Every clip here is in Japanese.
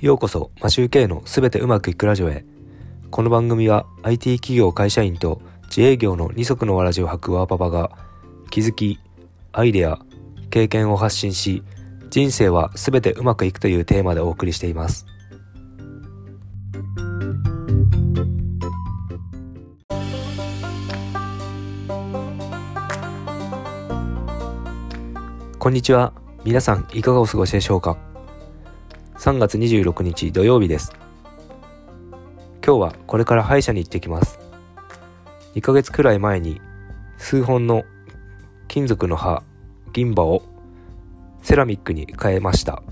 ようこそマシューケイのすべてうまくいくラジオへ。この番組は IT 企業会社員と自営業の二足のわらじを履くワーパパが気づき、アイデア、経験を発信し人生はすべてうまくいくというテーマでお送りしています。こんにちは。皆さんいかがお過ごしでしょうか？3月26日土曜日です。今日はこれから歯医者に行ってきます。2ヶ月くらい前に数本の金属の歯銀歯をセラミックに変えました。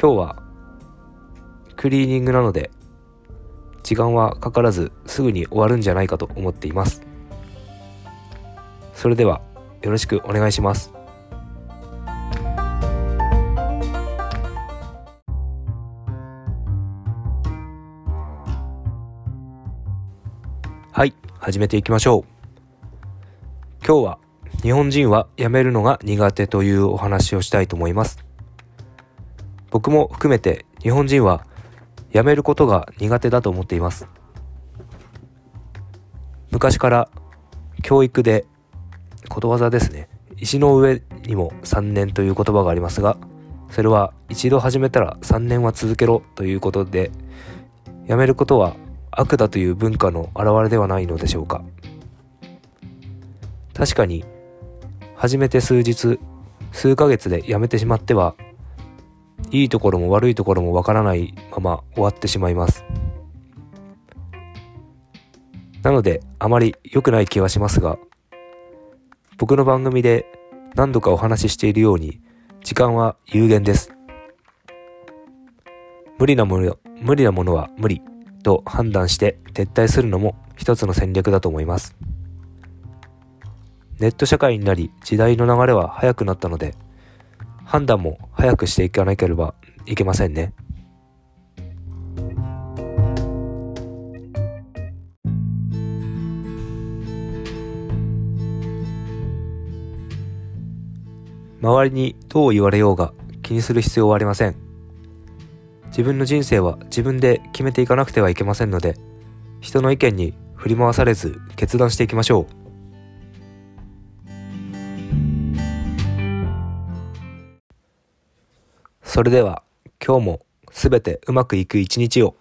今日はクリーニングなので時間はかからずすぐに終わるんじゃないかと思っています。それではよろしくお願いします。はい始めていきましょう。今日は日本人は辞めるのが苦手というお話をしたいと思います。僕も含めて日本人は辞めることが苦手だと思っています。昔から教育でことわざですね。石の上にも3年という言葉がありますがそれは一度始めたら3年は続けろということで辞めることは悪だという文化の表れではないのでしょうか。確かに始めて数日数ヶ月で辞めてしまってはいいところも悪いところもわからないまま終わってしまいます。なのであまり良くない気はしますが僕の番組で何度かお話ししているように時間は有限です。無理なもの無理なものは無理。と判断して撤退するのも一つの戦略だと思います。ネット社会になり時代の流れは速くなったので判断も早くしていかなければいけませんね。周りにどう言われようが気にする必要はありません。自分の人生は自分で決めていかなくてはいけませんので、人の意見に振り回されず決断していきましょう。それでは今日も全てうまくいく一日を。